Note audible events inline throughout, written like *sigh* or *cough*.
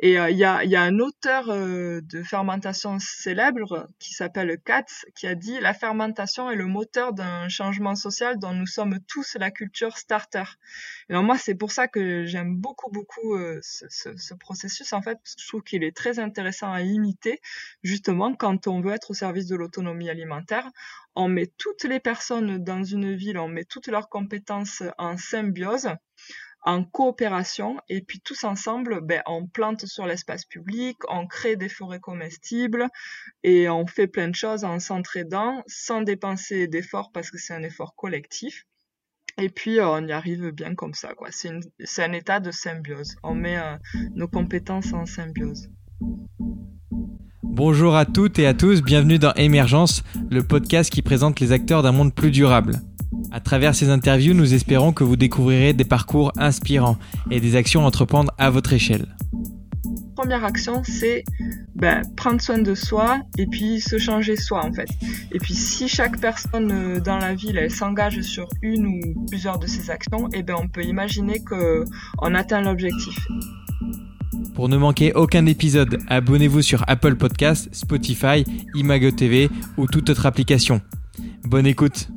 Et il y, a, y, a, un auteur de fermentation célèbre qui s'appelle Katz qui a dit la fermentation est le moteur d'un changement social dont nous sommes tous la culture starter. Et alors moi c'est pour ça que j'aime beaucoup beaucoup ce, ce, ce, processus en fait je trouve qu'il est très intéressant à imiter justement quand on veut être au service de l'autonomie alimentaire. On met toutes les personnes dans une ville, on met toutes leurs compétences en symbiose en coopération et puis tous ensemble, ben, on plante sur l'espace public, on crée des forêts comestibles et on fait plein de choses en s'entraidant sans dépenser d'efforts parce que c'est un effort collectif. Et puis on y arrive bien comme ça, quoi. C'est, un état de symbiose. On met euh, nos compétences en symbiose. Bonjour à toutes et à tous, bienvenue dans Émergence, le podcast qui présente les acteurs d'un monde plus durable. À travers ces interviews, nous espérons que vous découvrirez des parcours inspirants et des actions à entreprendre à votre échelle. Première action, c'est ben, prendre soin de soi et puis se changer soi en fait. Et puis si chaque personne euh, dans la ville elle s'engage sur une ou plusieurs de ces actions, et eh ben on peut imaginer qu'on atteint l'objectif. Pour ne manquer aucun épisode, abonnez-vous sur Apple Podcasts, Spotify, Imago TV ou toute autre application. Bonne écoute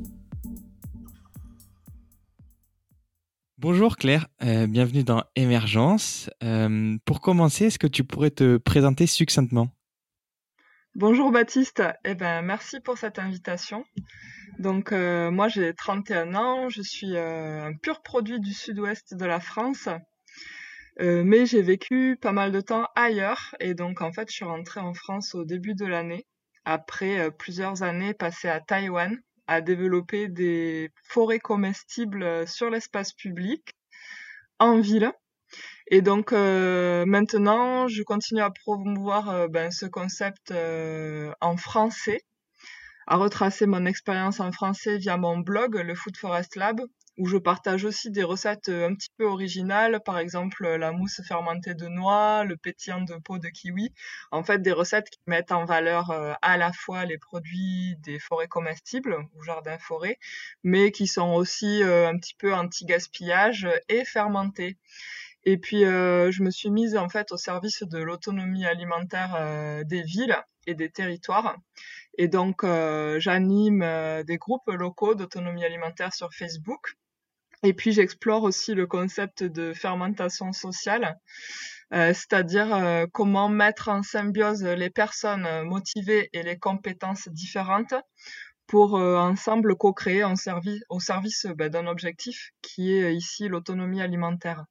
Bonjour Claire, euh, bienvenue dans Émergence. Euh, pour commencer, est-ce que tu pourrais te présenter succinctement? Bonjour Baptiste, eh ben, merci pour cette invitation. Donc euh, moi j'ai 31 ans, je suis un pur produit du sud-ouest de la France, mais j'ai vécu pas mal de temps ailleurs et donc en fait je suis rentrée en France au début de l'année, après plusieurs années passées à Taïwan à développer des forêts comestibles euh, sur l'espace public en ville. Et donc euh, maintenant, je continue à promouvoir euh, ben, ce concept en français, à retracer mon expérience en français via mon blog, le Food Forest Lab, où je partage aussi des recettes euh, un petit peu originales, par exemple euh, la mousse fermentée de noix, le pétillant de peau de kiwi. En fait, des recettes qui mettent en valeur euh, à la fois les produits des forêts comestibles ou jardins forêts, mais qui sont aussi un petit peu anti-gaspillage et fermentés. Et puis, je me suis mise en fait au service de l'autonomie alimentaire des villes et des territoires. Et donc, j'anime des groupes locaux d'autonomie alimentaire sur Facebook et puis j'explore aussi le concept de fermentation sociale, euh, c'est-à-dire euh, comment mettre en symbiose les personnes motivées et les compétences différentes pour euh, ensemble co-créer au service ben, d'un objectif qui est ici l'autonomie alimentaire.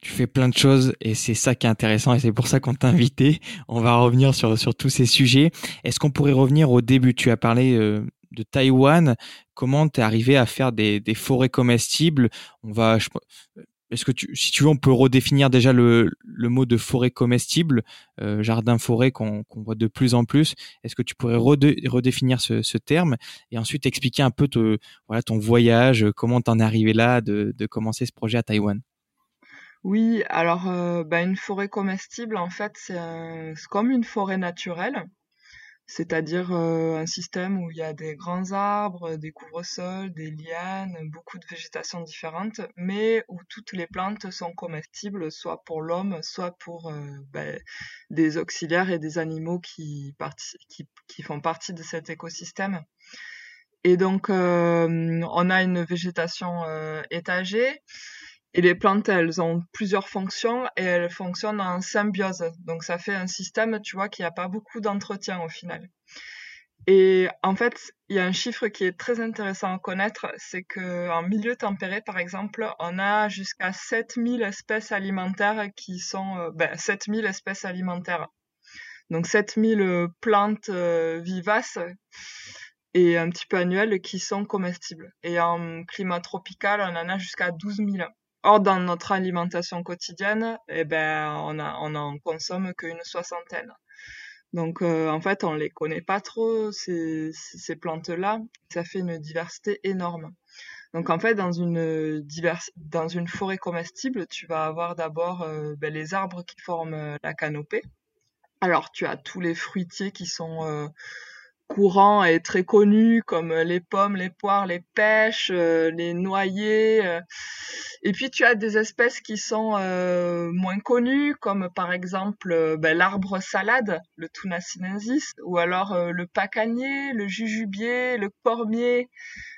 Tu fais plein de choses et c'est ça qui est intéressant et c'est pour ça qu'on t'a invité. On va revenir sur tous ces sujets. Est-ce qu'on pourrait revenir au début? Tu as parlé de Taïwan, comment tu es arrivé à faire des, forêts comestibles? On va, est-ce que tu, si tu veux, on peut redéfinir déjà le, mot de forêt comestible, euh, jardin-forêt qu'on voit de plus en plus. Est-ce que tu pourrais redéfinir ce, terme et ensuite expliquer un peu voilà, ton voyage, comment tu en es arrivé là, de, commencer ce projet à Taïwan? Oui, alors euh, bah, une forêt comestible, en fait, c'est comme une forêt naturelle c'est-à-dire euh, un système où il y a des grands arbres, des couvre-sols, des lianes, beaucoup de végétation différente, mais où toutes les plantes sont comestibles, soit pour l'homme, soit pour euh, ben, des auxiliaires et des animaux qui, font partie de cet écosystème. Et donc, euh, on a une végétation étagée. Et les plantes, elles ont plusieurs fonctions et elles fonctionnent en symbiose. Donc ça fait un système, tu vois, qui n'a pas beaucoup d'entretien au final. Et en fait, il y a un chiffre qui est très intéressant à connaître, c'est que en milieu tempéré, par exemple, on a jusqu'à 7000 espèces alimentaires qui sont, euh, ben, 7000 espèces alimentaires. Donc 7000 plantes euh, vivaces et un petit peu annuelles qui sont comestibles. Et en climat tropical, on en a jusqu'à 12 000. Or, dans notre alimentation quotidienne, eh ben, on, a, en consomme qu'une soixantaine. Donc, euh, en fait, on les connaît pas trop, ces, ces plantes-là. Ça fait une diversité énorme. Donc, en fait, dans une, diverse, dans une forêt comestible, tu vas avoir d'abord euh, ben, les arbres qui forment la canopée. Alors, tu as tous les fruitiers qui sont courants et très connus comme les pommes, les poires, les pêches, les noyers. Et puis tu as des espèces qui sont moins connues comme par exemple ben, l'arbre salade, le Tuna sinensis, ou alors le pacanier, le jujubier, le cormier,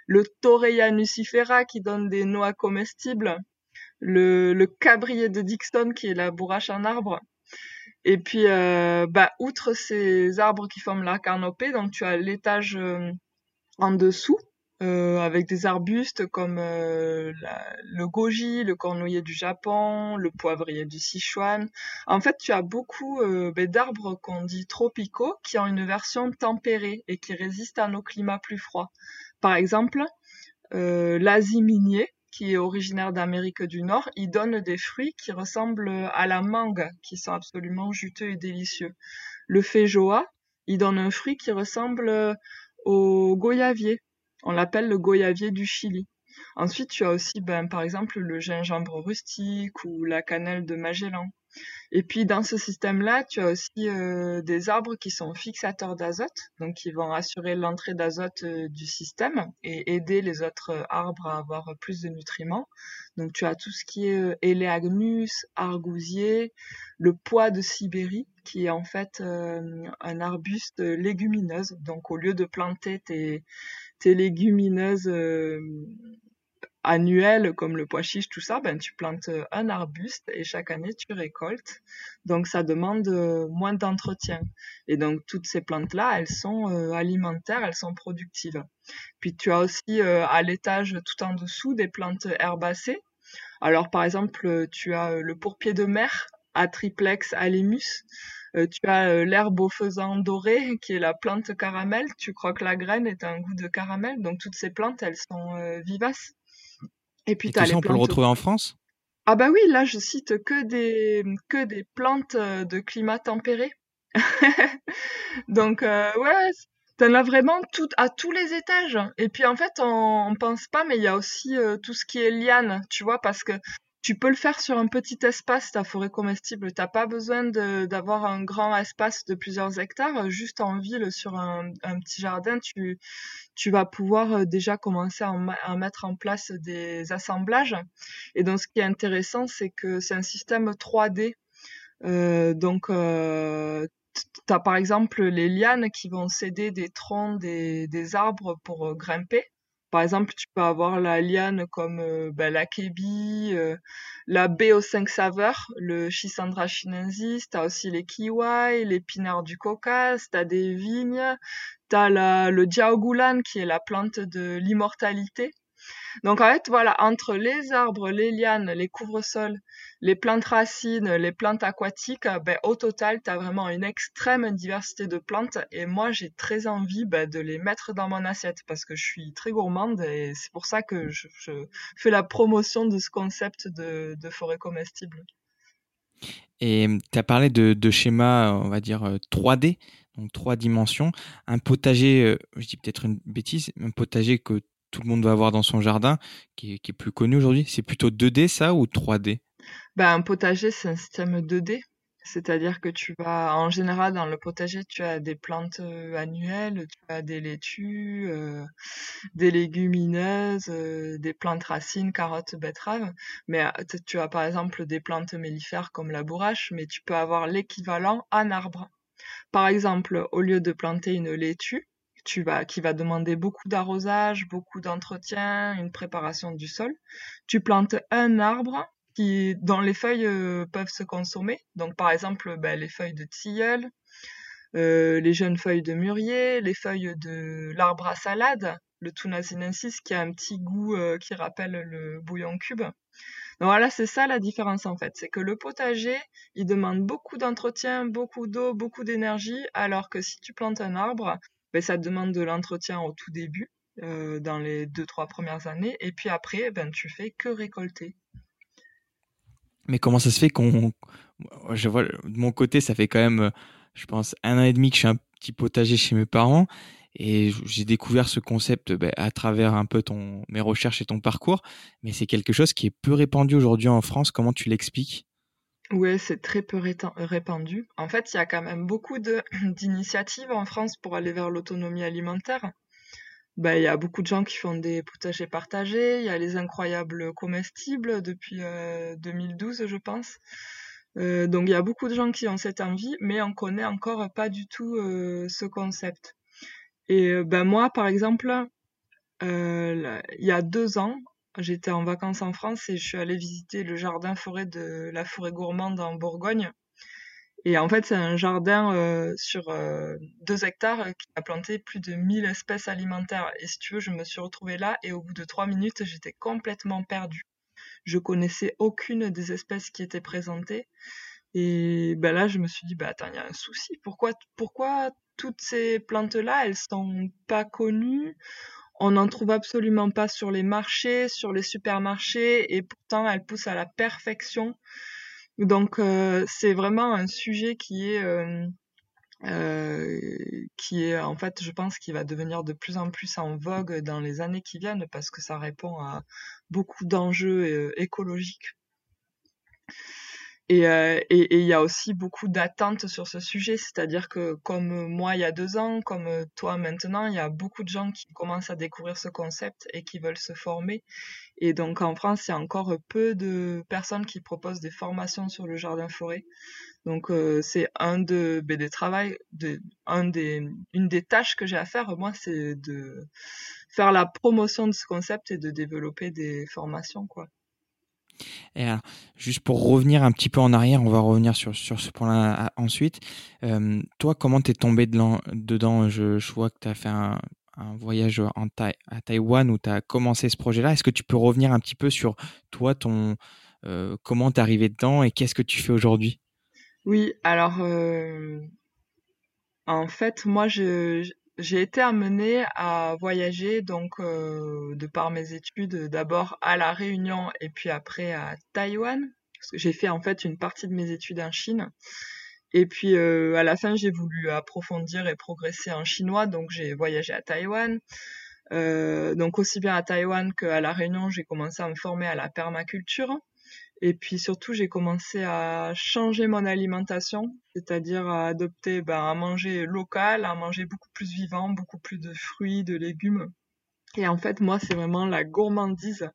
le Torreya nucifera qui donne des noix comestibles, le, le cabrier de Dixon qui est la bourrache en arbre. Et puis, euh, bah, outre ces arbres qui forment la canopée, donc tu as l'étage euh, en dessous euh, avec des arbustes comme euh, le goji, le cornouiller du Japon, le poivrier du Sichuan. En fait, tu as beaucoup bah, d'arbres qu'on dit tropicaux qui ont une version tempérée et qui résistent à nos climats plus froids. Par exemple, l'Asie minier, qui est originaire d'Amérique du Nord, il donne des fruits qui ressemblent à la mangue, qui sont absolument juteux et délicieux. Le feijoa, il donne un fruit qui ressemble au goyavier. On l'appelle le goyavier du Chili. Ensuite, tu as aussi, ben, par exemple, le gingembre rustique ou la cannelle de Magellan. Et puis dans ce système-là, tu as aussi euh, des arbres qui sont fixateurs d'azote, donc qui vont assurer l'entrée d'azote euh, du système et aider les autres euh, arbres à avoir plus de nutriments. Donc tu as tout ce qui est Eleagnus, argousier, le pois de Sibérie, qui est en fait un arbuste légumineuse. Donc au lieu de planter tes, tes légumineuses annuel comme le pois chiche, tout ça, ben, tu plantes euh, un arbuste et chaque année tu récoltes. Donc ça demande euh, moins d'entretien. Et donc toutes ces plantes-là, elles sont euh, alimentaires, elles sont productives. Puis tu as aussi à l'étage tout en dessous des plantes herbacées. Alors par exemple, tu as le pourpier de mer, Atriplex alimus. tu as l'herbe au faisan doré, qui est la plante caramel. Tu crois que la graine est un goût de caramel. Donc toutes ces plantes, elles sont vivaces. Et puis, tu on peut le retrouver en France? Ah bah oui, là, je cite que des, que des plantes euh, de climat tempéré. *laughs* Donc, euh, ouais, t'en as vraiment tout, à tous les étages. Et puis, en fait, on, on pense pas, mais il y a aussi euh, tout ce qui est liane, tu vois, parce que tu peux le faire sur un petit espace, ta forêt comestible. T'as pas besoin d'avoir un grand espace de plusieurs hectares. Juste en ville, sur un, petit jardin, tu, vas pouvoir euh, déjà commencer à, mettre en place des assemblages. Et donc, ce qui est intéressant, c'est que c'est un système 3D. Euh, donc, euh, tu as par exemple les lianes qui vont céder des troncs des, des arbres pour euh, grimper. Par exemple, tu peux avoir la liane comme euh, ben, la kébi, la baie cinq saveurs, le Chisandra chinensis, tu as aussi les kiwai, les pinards du Caucase, tu as des vignes, T'as le Jiaogulan qui est la plante de l'immortalité. Donc en fait, voilà, entre les arbres, les lianes, les couvre-sols, les plantes racines, les plantes aquatiques, ben, au total, tu as vraiment une extrême diversité de plantes. Et moi, j'ai très envie ben, de les mettre dans mon assiette parce que je suis très gourmande et c'est pour ça que je, fais la promotion de ce concept de, forêt comestible. Et tu as parlé de, de schéma, on va dire, 3D. Euh, donc trois dimensions. Un potager, euh, je dis peut-être une bêtise, un potager que tout le monde va avoir dans son jardin, qui est, plus connu aujourd'hui, c'est plutôt 2D ça ou 3D ben, Un potager, c'est un système 2D. C'est-à-dire que tu vas, en général, dans le potager, tu as des plantes euh, annuelles, tu as des laitues, euh, des légumineuses, des plantes racines, carottes, betteraves. Mais tu as par exemple des plantes mellifères comme la bourrache, mais tu peux avoir l'équivalent en arbre. Par exemple, au lieu de planter une laitue, tu vas, qui va demander beaucoup d'arrosage, beaucoup d'entretien, une préparation du sol, tu plantes un arbre qui, dont les feuilles euh, peuvent se consommer. Donc, par exemple, ben, les feuilles de tilleul, euh, les jeunes feuilles de mûrier, les feuilles de l'arbre à salade, le tunasinensis qui a un petit goût euh, qui rappelle le bouillon cube voilà, c'est ça la différence en fait. C'est que le potager, il demande beaucoup d'entretien, beaucoup d'eau, beaucoup d'énergie, alors que si tu plantes un arbre, ben, ça demande de l'entretien au tout début, euh, dans les deux, trois premières années, et puis après, ben, tu fais que récolter. Mais comment ça se fait qu'on. Je vois, de mon côté, ça fait quand même, je pense, un an et demi que je suis un petit potager chez mes parents. Et j'ai découvert ce concept bah, à travers un peu ton, mes recherches et ton parcours, mais c'est quelque chose qui est peu répandu aujourd'hui en France. Comment tu l'expliques? Oui, c'est très peu répandu. En fait, il y a quand même beaucoup *clears throat* d'initiatives en France pour aller vers l'autonomie alimentaire. Ben, il y a beaucoup de gens qui font des potagers partagés. Il y a les incroyables comestibles depuis 2012, euh, je pense. Euh, donc, il y a beaucoup de gens qui ont cette envie, mais on connaît encore pas du tout euh, ce concept. Et ben moi, par exemple, il y a deux ans, J'étais en vacances en France et je suis allée visiter le jardin forêt de la forêt gourmande en Bourgogne. Et en fait, c'est un jardin euh, sur euh, deux hectares qui a planté plus de 1000 espèces alimentaires. Et si tu veux, je me suis retrouvée là et au bout de trois minutes, j'étais complètement perdue. Je connaissais aucune des espèces qui étaient présentées. Et ben là, je me suis dit, bah attends, il y a un souci. Pourquoi, pourquoi toutes ces plantes-là, elles sont pas connues? On n'en trouve absolument pas sur les marchés, sur les supermarchés, et pourtant elles poussent à la perfection. Donc euh, c'est vraiment un sujet qui est euh, euh, qui est en fait, je pense, qui va devenir de plus en plus en vogue dans les années qui viennent parce que ça répond à beaucoup d'enjeux écologiques. Euh, et il y a aussi beaucoup d'attentes sur ce sujet, c'est-à-dire que comme moi il y a deux ans, comme toi maintenant, il y a beaucoup de gens qui commencent à découvrir ce concept et qui veulent se former. Et donc en France, il y a encore peu de personnes qui proposent des formations sur le jardin forêt. Donc euh, c'est un de ben, des travail, de, un des, une des tâches que j'ai à faire, moi, c'est de faire la promotion de ce concept et de développer des formations, quoi. Et alors, juste pour revenir un petit peu en arrière, on va revenir sur, ce point-là ensuite. Euh, toi, comment t'es tombé dedans? Je, vois que tu as fait un, voyage en à Taïwan où tu as commencé ce projet-là. Est-ce que tu peux revenir un petit peu sur toi, ton, euh, comment t'es arrivé dedans et qu'est-ce que tu fais aujourd'hui? Oui, alors euh, en fait, moi, je, j'ai été amenée à voyager donc euh, de par mes études d'abord à la Réunion et puis après à Taïwan parce que j'ai fait en fait une partie de mes études en Chine. Et puis euh, à la fin j'ai voulu approfondir et progresser en chinois donc j'ai voyagé à Taïwan. Euh, donc aussi bien à Taïwan qu'à la Réunion j'ai commencé à me former à la permaculture et puis surtout, j'ai commencé à changer mon alimentation, c'est-à-dire à adopter, ben, à manger local, à manger beaucoup plus vivant, beaucoup plus de fruits, de légumes. Et en fait, moi, c'est vraiment la gourmandise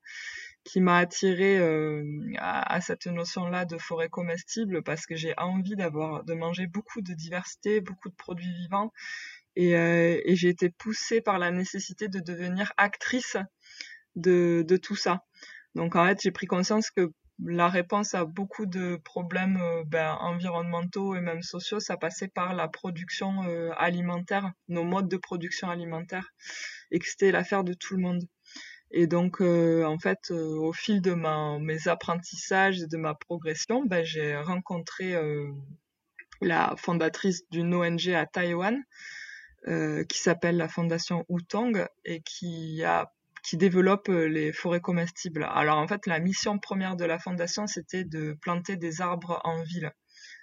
qui m'a attirée euh, à, cette notion-là de forêt comestible parce que j'ai envie d'avoir, de manger beaucoup de diversité, beaucoup de produits vivants. Et, euh, j'ai été poussée par la nécessité de devenir actrice de tout ça. Donc en fait, j'ai pris conscience que la réponse à beaucoup de problèmes euh, ben, environnementaux et même sociaux, ça passait par la production euh, alimentaire, nos modes de production alimentaire, et que c'était l'affaire de tout le monde. Et donc, euh, en fait, au fil de mes apprentissages et de ma progression, ben, j'ai rencontré la fondatrice d'une ONG à Taïwan, qui s'appelle la Fondation Wutong et qui a qui développe euh, les forêts comestibles. Alors en fait, la mission première de la fondation, c'était de planter des arbres en ville,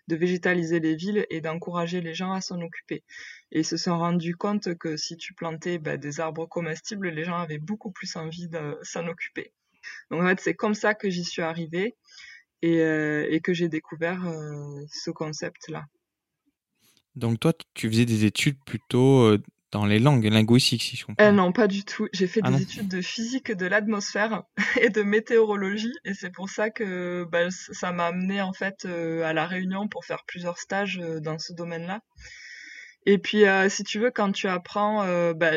de végétaliser les villes et d'encourager les gens à s'en occuper. Et ils se sont rendus compte que si tu plantais bah, des arbres comestibles, les gens avaient beaucoup plus envie de s'en occuper. Donc en fait, c'est comme ça que j'y suis arrivée et, euh, que j'ai découvert euh, ce concept-là. Donc toi, tu faisais des études plutôt dans les langues linguistiques, si je comprends. Euh, non, pas du tout. J'ai fait ah des études de physique de l'atmosphère *laughs* et de météorologie, et c'est pour ça que bah, ça m'a amené en fait euh, à la Réunion pour faire plusieurs stages euh, dans ce domaine-là. Et puis, si tu veux, quand tu apprends, bah,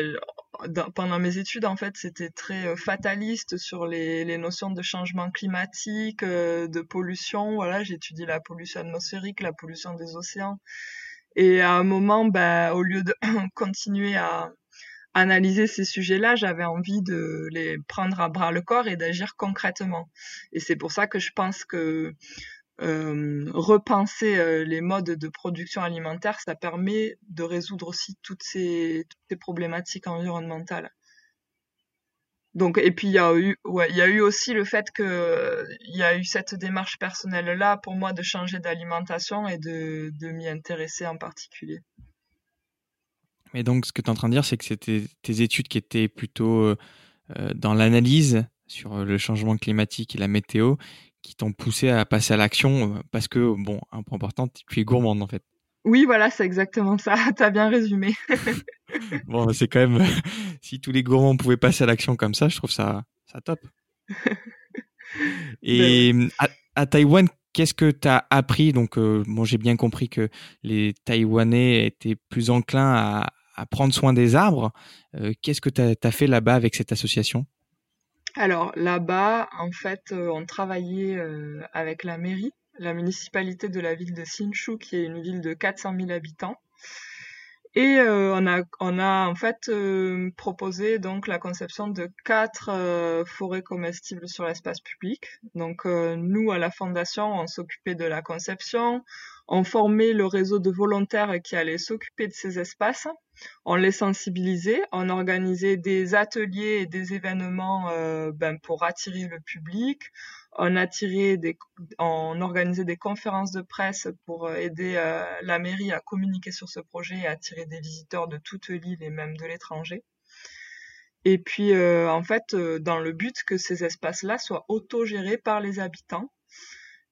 pendant mes études, en fait, c'était très fataliste sur les, les, notions de changement climatique, de pollution. Voilà, j'étudie la pollution atmosphérique, la pollution des océans. Et à un moment, bah, au lieu de *clears throat* continuer à analyser ces sujets-là, j'avais envie de les prendre à bras le corps et d'agir concrètement. Et c'est pour ça que je pense que euh, repenser euh, les modes de production alimentaire, ça permet de résoudre aussi toutes ces, toutes ces problématiques environnementales. Donc et puis il y a eu ouais, il y a eu aussi le fait que il y a eu cette démarche personnelle là pour moi de changer d'alimentation et de, de m'y intéresser en particulier. Mais donc ce que tu es en train de dire c'est que c'était tes études qui étaient plutôt euh, dans l'analyse sur le changement climatique et la météo qui t'ont poussé à passer à l'action Parce que, bon, un point important, tu es gourmande en fait. Oui, voilà, c'est exactement ça. *laughs* Tu as bien résumé. *laughs* bon, c'est quand même. *laughs* si tous les gourmands pouvaient passer à l'action comme ça, je trouve ça, ça top. Et ben à, à, Taïwan, qu'est-ce que tu as appris? Donc, euh, bon, j'ai bien compris que les Taïwanais étaient plus enclins à, à prendre soin des arbres. Euh, qu'est-ce que tu as, fait là-bas avec cette association? Alors, là-bas, en fait, euh, on travaillait avec la mairie la municipalité de la ville de Hsinchu, qui est une ville de 400 000 habitants. Et euh, on, a, on a en fait euh, proposé donc la conception de quatre euh, forêts comestibles sur l'espace public. Donc nous à la fondation, on s'occupait de la conception, on formait le réseau de volontaires qui allaient s'occuper de ces espaces, on les sensibilisait, on organisait des ateliers et des événements ben, pour attirer le public, on a des, organisait des conférences de presse pour euh, aider euh, la mairie à communiquer sur ce projet et attirer des visiteurs de toute l'île et même de l'étranger. Et puis, euh, en fait, dans le but que ces espaces-là soient autogérés par les habitants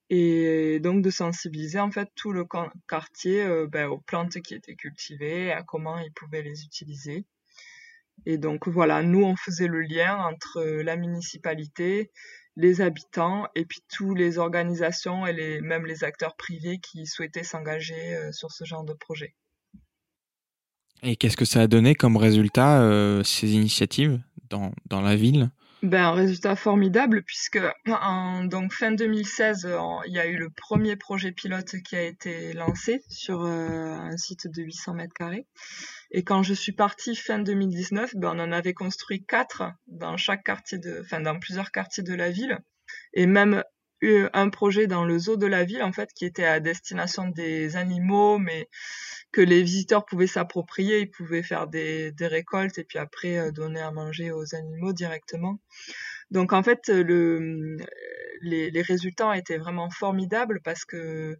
et donc de sensibiliser en fait tout le quartier ben, aux plantes qui étaient cultivées, à comment ils pouvaient les utiliser. Et donc voilà, nous on faisait le lien entre la municipalité, les habitants et puis toutes les organisations et les, même les acteurs privés qui souhaitaient s'engager euh, sur ce genre de projet. Et qu'est-ce que ça a donné comme résultat, euh, ces initiatives dans, dans la ville? Ben, un résultat formidable puisque en donc fin 2016, il y a eu le premier projet pilote qui a été lancé sur euh, un site de 800 mètres carrés. Et quand je suis partie fin 2019, ben, on en avait construit quatre dans chaque quartier de, enfin dans plusieurs quartiers de la ville, et même un projet dans le zoo de la ville en fait qui était à destination des animaux, mais que les visiteurs pouvaient s'approprier, ils pouvaient faire des, des, récoltes et puis après euh, donner à manger aux animaux directement. Donc en fait, le, les, les résultats étaient vraiment formidables parce que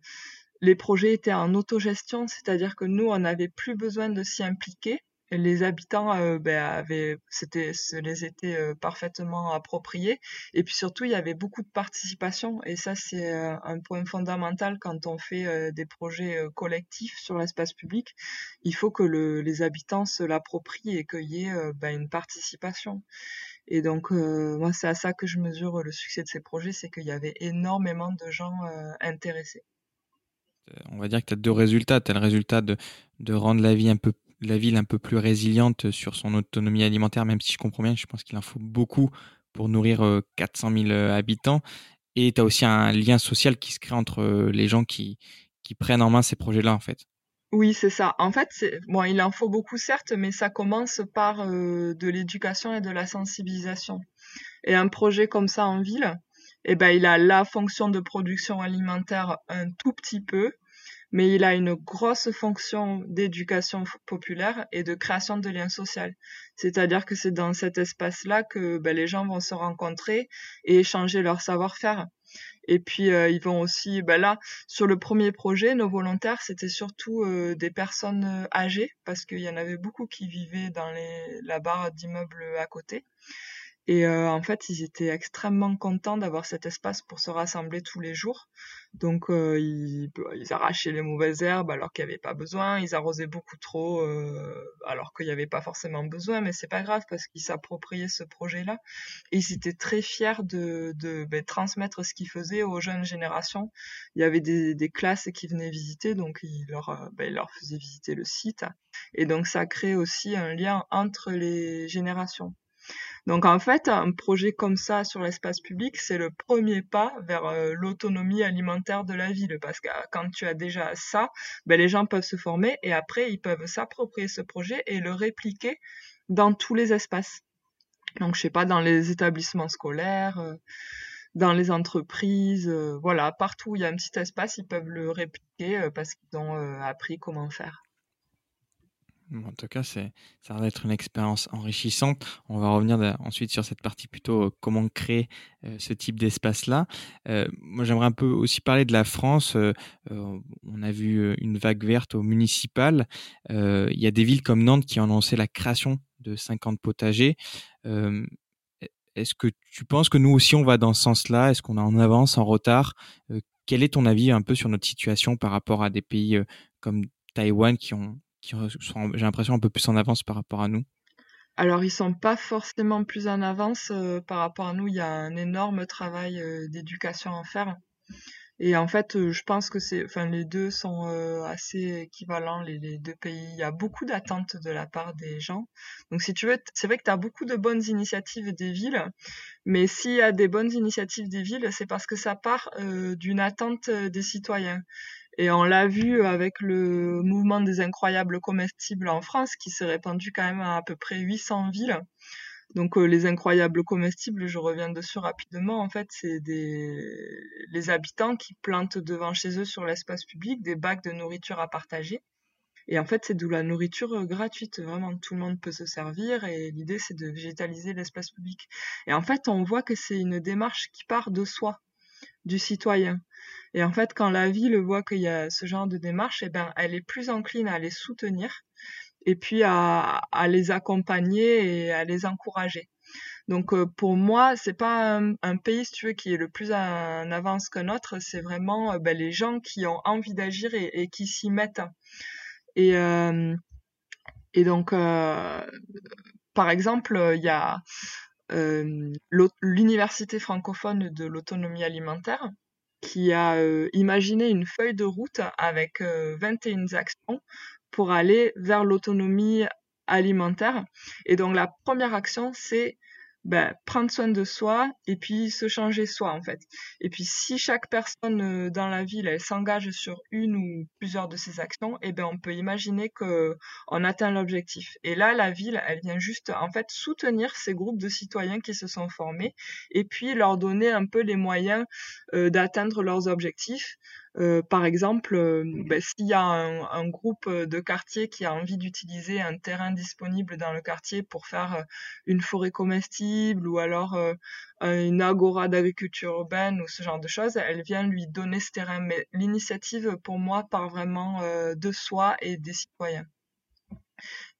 les projets étaient en autogestion, c'est-à-dire que nous, on n'avait plus besoin de s'y impliquer. Les habitants euh, ben, c'était, se les étaient euh, parfaitement appropriés. Et puis surtout, il y avait beaucoup de participation. Et ça, c'est euh, un point fondamental quand on fait des projets collectifs sur l'espace public. Il faut que le, les habitants se l'approprient et qu'il y ait ben, une participation. Et donc, moi, c'est à ça que je mesure le succès de ces projets, c'est qu'il y avait énormément de gens intéressés. On va dire que tu as deux résultats. Tu as le résultat de, de rendre la, vie un peu, la ville un peu plus résiliente sur son autonomie alimentaire, même si je comprends bien, je pense qu'il en faut beaucoup pour nourrir 400 euh, 000 euh, habitants. Et tu as aussi un lien social qui se crée entre les gens qui, qui prennent en main ces projets-là, en fait. Oui, c'est ça. En fait, bon, il en faut beaucoup, certes, mais ça commence par de l'éducation et de la sensibilisation. Et un projet comme ça en ville, eh ben, il a la fonction de production alimentaire un tout petit peu, mais il a une grosse fonction d'éducation populaire et de création de liens sociaux. C'est-à-dire que c'est dans cet espace-là que ben, les gens vont se rencontrer et échanger leur savoir-faire. Et puis euh, ils vont aussi, ben là, sur le premier projet, nos volontaires, c'était surtout euh, des personnes euh, âgées, parce qu'il y en avait beaucoup qui vivaient dans la barre d'immeubles à côté. Et euh, en fait, ils étaient extrêmement contents d'avoir cet espace pour se rassembler tous les jours. Donc, euh, ils, ils, arrachaient les mauvaises herbes alors qu'il n'y avait pas besoin. Ils arrosaient beaucoup trop euh, alors qu'il n'y avait pas forcément besoin. Mais c'est pas grave parce qu'ils s'appropriaient ce projet-là. Et ils étaient très fiers de, de ben, transmettre ce qu'ils faisaient aux jeunes générations. Il y avait des, des classes qui venaient visiter, donc ils leur, ben, ils leur faisaient visiter le site. Et donc, ça crée aussi un lien entre les générations. Donc en fait, un projet comme ça sur l'espace public, c'est le premier pas vers euh, l'autonomie alimentaire de la ville, parce que quand tu as déjà ça, ben, les gens peuvent se former et après ils peuvent s'approprier ce projet et le répliquer dans tous les espaces. Donc je sais pas, dans les établissements scolaires, euh, dans les entreprises, euh, voilà, partout où il y a un petit espace, ils peuvent le répliquer parce qu'ils ont appris comment faire en tout cas, c'est, ça va être une expérience enrichissante. On va revenir ensuite sur cette partie plutôt euh, comment créer euh, ce type d'espace-là. Euh, moi, j'aimerais un peu aussi parler de la France. on a vu une vague verte au municipal. Il y a des villes comme Nantes qui ont annoncé la création de 50 potagers. Est-ce que tu penses que nous aussi on va dans ce sens-là? Est-ce qu'on est en avance, en retard? Quel est ton avis un peu sur notre situation par rapport à des pays comme Taïwan qui ont, qui sont, j'ai l'impression, un peu plus en avance par rapport à nous alors ils sont pas forcément plus en avance par rapport à nous. Il y a un énorme travail d'éducation à faire. Et en fait, euh, je pense que c'est, enfin, les deux sont euh, assez équivalents, les, deux pays. Il y a beaucoup d'attentes de la part des gens. Donc, si tu veux, c'est vrai que tu as beaucoup de bonnes initiatives des villes, mais s'il y a des bonnes initiatives des villes, c'est parce que ça part euh, d'une attente des citoyens. Et on l'a vu avec le mouvement des incroyables comestibles en France, qui s'est répandu quand même à à peu près 800 villes. Donc euh, les incroyables comestibles, je reviens dessus rapidement. En fait, c'est des les habitants qui plantent devant chez eux sur l'espace public des bacs de nourriture à partager. Et en fait, c'est de la nourriture euh, gratuite. Vraiment, tout le monde peut se servir. Et l'idée, c'est de végétaliser l'espace public. Et en fait, on voit que c'est une démarche qui part de soi, du citoyen. Et en fait, quand la ville voit qu'il y a ce genre de démarche, eh ben, elle est plus encline à les soutenir et puis à, les accompagner et à les encourager. Donc euh, pour moi, c'est pas un, pays, si tu veux, qui est le plus en avance qu'un autre. C'est vraiment euh, ben, les gens qui ont envie d'agir et, qui s'y mettent. Et, euh, et donc, par exemple, il y a l'université francophone de l'autonomie alimentaire qui a imaginé une feuille de route avec 21 actions pour aller vers l'autonomie alimentaire. Et donc la première action, c'est ben, prendre soin de soi et puis se changer soi en fait. Et puis si chaque personne euh, dans la ville elle s'engage sur une ou plusieurs de ces actions, et eh ben on peut imaginer que on atteint l'objectif. Et là la ville elle vient juste en fait soutenir ces groupes de citoyens qui se sont formés et puis leur donner un peu les moyens euh, d'atteindre leurs objectifs. Euh, par exemple, euh, ben, s'il y a un, un, groupe de quartier qui a envie d'utiliser un terrain disponible dans le quartier pour faire euh, une forêt comestible ou alors une agora d'agriculture urbaine ou ce genre de choses, elle vient lui donner ce terrain. Mais l'initiative, pour moi, part vraiment de soi et des citoyens.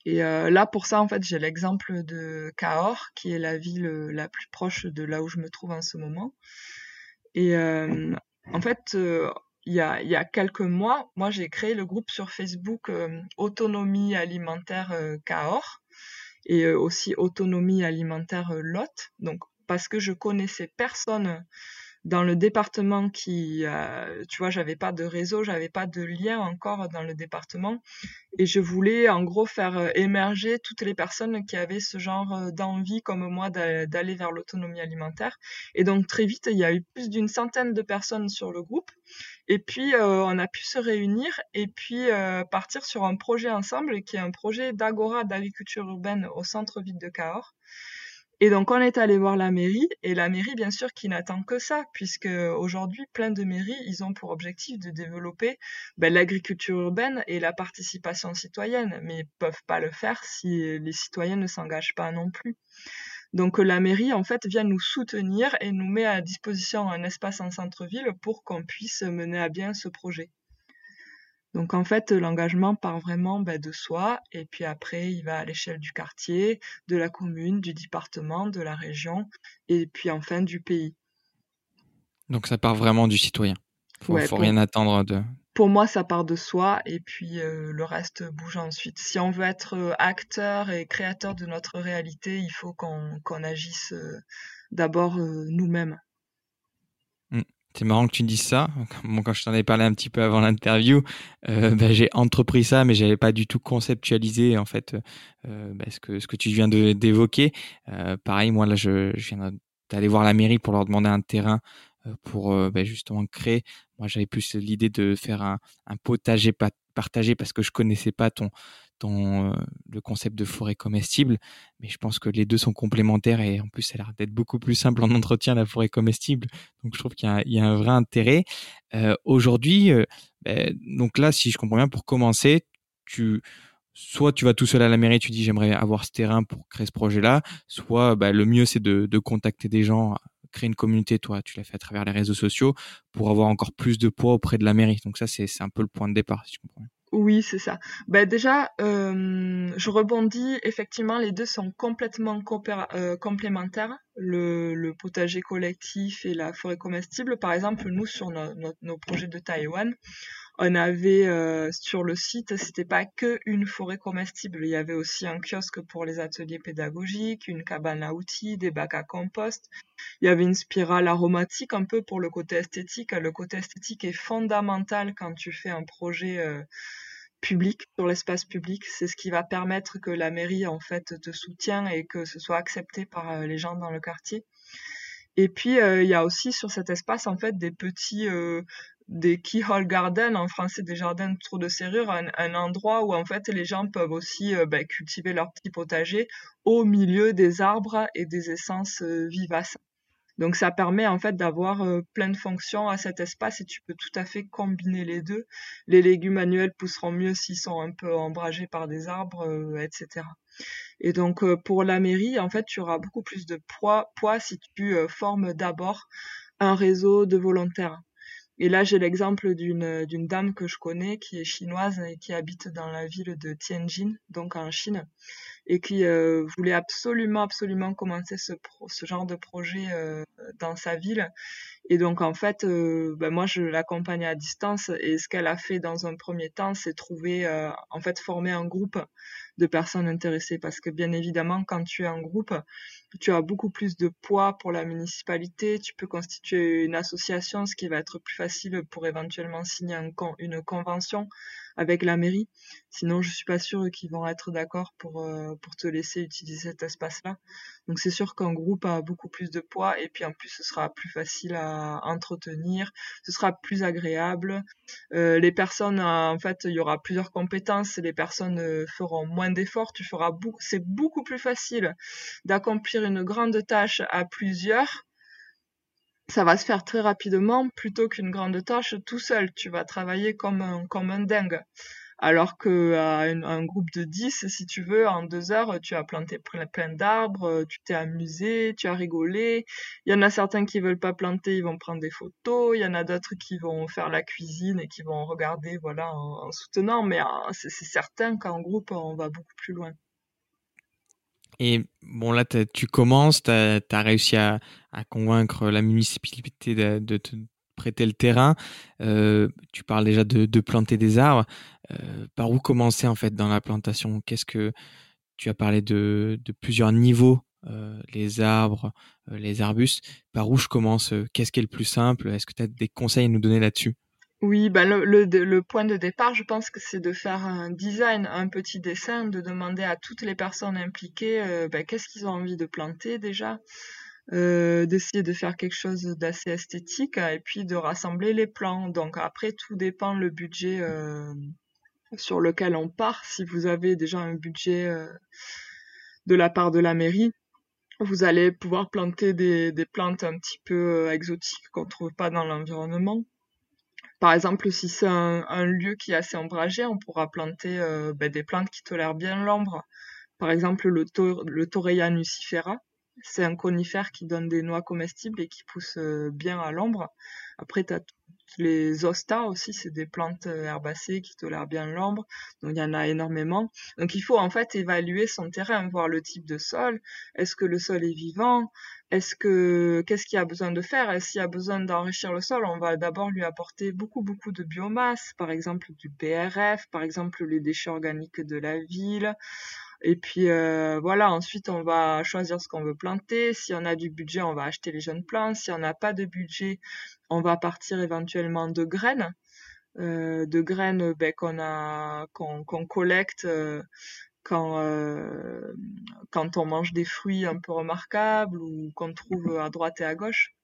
Et là, pour ça, en fait, j'ai l'exemple de Cahors, qui est la ville la plus proche de là où je me trouve en ce moment. Et en fait, il y a, quelques mois, moi j'ai créé le groupe sur Facebook euh, Autonomie alimentaire euh, Cahors et euh, aussi Autonomie alimentaire euh, Lot. Donc parce que je connaissais personne dans le département qui, tu vois, j'avais pas de réseau, j'avais pas de lien encore dans le département, et je voulais en gros faire émerger toutes les personnes qui avaient ce genre d'envie comme moi d'aller vers l'autonomie alimentaire. Et donc très vite, il y a eu plus d'une centaine de personnes sur le groupe, et puis on a pu se réunir et puis partir sur un projet ensemble qui est un projet d'agora d'agriculture urbaine au centre-ville de Cahors. Et donc on est allé voir la mairie et la mairie bien sûr qui n'attend que ça puisque aujourd'hui plein de mairies ils ont pour objectif de développer ben, l'agriculture urbaine et la participation citoyenne mais ils peuvent pas le faire si les citoyens ne s'engagent pas non plus. Donc la mairie en fait vient nous soutenir et nous met à disposition un espace en centre-ville pour qu'on puisse mener à bien ce projet. Donc en fait, l'engagement part vraiment bah, de soi et puis après, il va à l'échelle du quartier, de la commune, du département, de la région et puis enfin du pays. Donc ça part vraiment du citoyen. Faut, faut rien attendre de. Pour moi, ça part de soi et puis euh, le reste bouge ensuite. Si on veut être euh, acteur et créateur de notre réalité, il faut qu'on agisse euh, d'abord nous-mêmes. C'est marrant que tu dises ça. *laughs* Bon, quand je t'en ai parlé un petit peu avant l'interview, *laughs* bah, j'ai entrepris ça, mais j'avais pas du tout conceptualisé en fait bah, ce que ce que tu viens d'évoquer. Pareil, moi là, je, je viens d'aller voir la mairie pour leur demander un terrain pour euh, bah, justement créer. Moi, j'avais plus l'idée de faire un, un potager partagé parce que je connaissais pas ton dans euh, le concept de forêt comestible, mais je pense que les deux sont complémentaires et en plus ça a l'air d'être beaucoup plus simple en entretien la forêt comestible, donc je trouve qu'il y, a un vrai intérêt. Euh, Aujourd'hui, euh, ben, donc là, si je comprends bien, pour commencer, tu soit tu vas tout seul à la mairie, tu dis j'aimerais avoir ce terrain pour créer ce projet-là, soit ben, le mieux c'est de, de contacter des gens créer une communauté, toi, tu l'as fait à travers les réseaux sociaux pour avoir encore plus de poids auprès de la mairie. Donc ça, c'est un peu le point de départ, si tu comprends. Oui, c'est ça. Ben déjà, euh, je rebondis. Effectivement, les deux sont complètement euh, complémentaires. Le, potager collectif et la forêt comestible. Par exemple, nous, sur nos projets de Taïwan, on avait euh, sur le site, c'était pas que une forêt comestible, il y avait aussi un kiosque pour les ateliers pédagogiques, une cabane à outils, des bacs à compost. Il y avait une spirale aromatique un peu pour le côté esthétique. Le côté esthétique est fondamental quand tu fais un projet euh, public sur l'espace public. C'est ce qui va permettre que la mairie en fait te soutienne et que ce soit accepté par euh, les gens dans le quartier. Et puis il y a aussi sur cet espace en fait des petits des keyhole gardens, en français des jardins de trous de serrure, un, endroit où en fait les gens peuvent aussi euh, ben, cultiver leur petit potager au milieu des arbres et des essences euh, vivaces. Donc ça permet en fait d'avoir euh, plein de fonctions à cet espace et tu peux tout à fait combiner les deux. Les légumes annuels pousseront mieux s'ils sont un peu ombragés par des arbres, etc. Et donc pour la mairie, en fait, tu auras beaucoup plus de poids, poids si tu formes d'abord un réseau de volontaires. Et là, j'ai l'exemple d'une dame que je connais qui est chinoise et qui habite dans la ville de Tianjin, donc en Chine, et qui euh, voulait absolument absolument commencer ce ce genre de projet euh, dans sa ville. Et donc en fait, euh, ben moi je l'accompagne à distance et ce qu'elle a fait dans un premier temps, c'est trouver en fait former un groupe de personnes intéressées parce que bien évidemment quand tu es en groupe tu as beaucoup plus de poids pour la municipalité tu peux constituer une association ce qui va être plus facile pour éventuellement signer une convention avec la mairie. Sinon, je suis pas sûre qu'ils vont être d'accord pour, euh, pour te laisser utiliser cet espace-là. Donc, c'est sûr qu'un groupe a beaucoup plus de poids et puis en plus, ce sera plus facile à entretenir, ce sera plus agréable. Euh, les personnes, en fait, il y aura plusieurs compétences. Les personnes euh, feront moins d'efforts. Tu feras beaucoup, c'est beaucoup plus facile d'accomplir une grande tâche à plusieurs ça va se faire très rapidement plutôt qu'une grande tâche tout seul. Tu vas travailler comme un, comme un dingue. Alors que à un, groupe de 10, si tu veux, en deux heures, tu as planté plein d'arbres, tu t'es amusé, tu as rigolé. Il y en a certains qui veulent pas planter, ils vont prendre des photos. Il y en a d'autres qui vont faire la cuisine et qui vont regarder, voilà, en, soutenant. Mais c'est certain qu'en groupe, on va beaucoup plus loin. Et bon, là, tu commences, tu as, réussi à, convaincre la municipalité de, te prêter le terrain. Euh, tu parles déjà de, planter des arbres. Euh, par où commencer en fait dans la plantation? Qu'est-ce que tu as parlé de, plusieurs niveaux euh, les arbres, les arbustes. Par où je commence? Qu'est-ce qui est le plus simple? Est-ce que tu as des conseils à nous donner là-dessus? Oui, bah le, point de départ, je pense que c'est de faire un design, un petit dessin, de demander à toutes les personnes impliquées bah, qu'est-ce qu'ils ont envie de planter déjà, euh, d'essayer de faire quelque chose d'assez esthétique et puis de rassembler les plans. Donc après, tout dépend le budget euh, sur lequel on part. Si vous avez déjà un budget de la part de la mairie, vous allez pouvoir planter des, plantes un petit peu exotiques qu'on trouve pas dans l'environnement. Par exemple, si c'est un, lieu qui est assez ombragé, on pourra planter euh, ben, des plantes qui tolèrent bien l'ombre. Par exemple, le, Torreya nucifera, c'est un conifère qui donne des noix comestibles et qui pousse euh, bien à l'ombre. Après, tu as les ostas aussi, c'est des plantes euh, herbacées qui tolèrent bien l'ombre. Donc il y en a énormément. Donc il faut en fait évaluer son terrain, voir le type de sol. Est-ce que le sol est vivant? Est-ce que qu'est-ce qu'il y a besoin de faire? Et s'il y a besoin d'enrichir le sol, on va d'abord lui apporter beaucoup beaucoup de biomasse, par exemple du BRF, par exemple les déchets organiques de la ville. Et puis euh, voilà, ensuite on va choisir ce qu'on veut planter. Si on a du budget, on va acheter les jeunes plantes. Si on n'a pas de budget, on va partir éventuellement de graines. Euh, de graines ben, qu'on a qu'on collecte euh, quand quand on mange des fruits un peu remarquables ou qu'on trouve à droite et à gauche.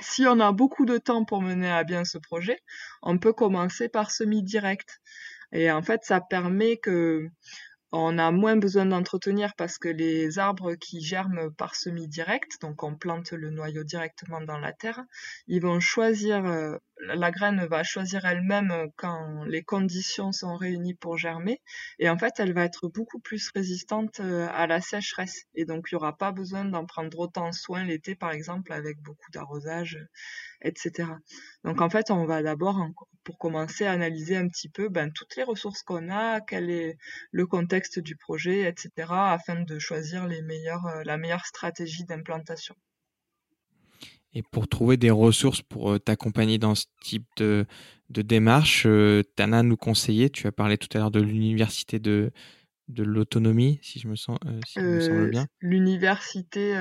Si on a beaucoup de temps pour mener à bien ce projet, on peut commencer par semi direct. Et en fait, ça permet que on a moins besoin d'entretenir parce que les arbres qui germent par semis direct, donc on plante le noyau directement dans la terre, ils vont choisir euh, la graine va choisir elle-même quand les conditions sont réunies pour germer. Et en fait, elle va être beaucoup plus résistante à la sécheresse. Et donc, il n'y aura pas besoin d'en prendre autant soin l'été, par exemple, avec beaucoup d'arrosage, etc. Donc, en fait, on va d'abord, pour commencer, analyser un petit peu ben, toutes les ressources qu'on a, quel est le contexte du projet, etc., afin de choisir la meilleure stratégie d'implantation. Et pour trouver des ressources pour euh, t'accompagner dans ce type de, de démarche, euh, à nous conseiller. Tu as parlé tout à l'heure de l'université de, de l'autonomie, si je me sens, euh, si me semble bien. L'université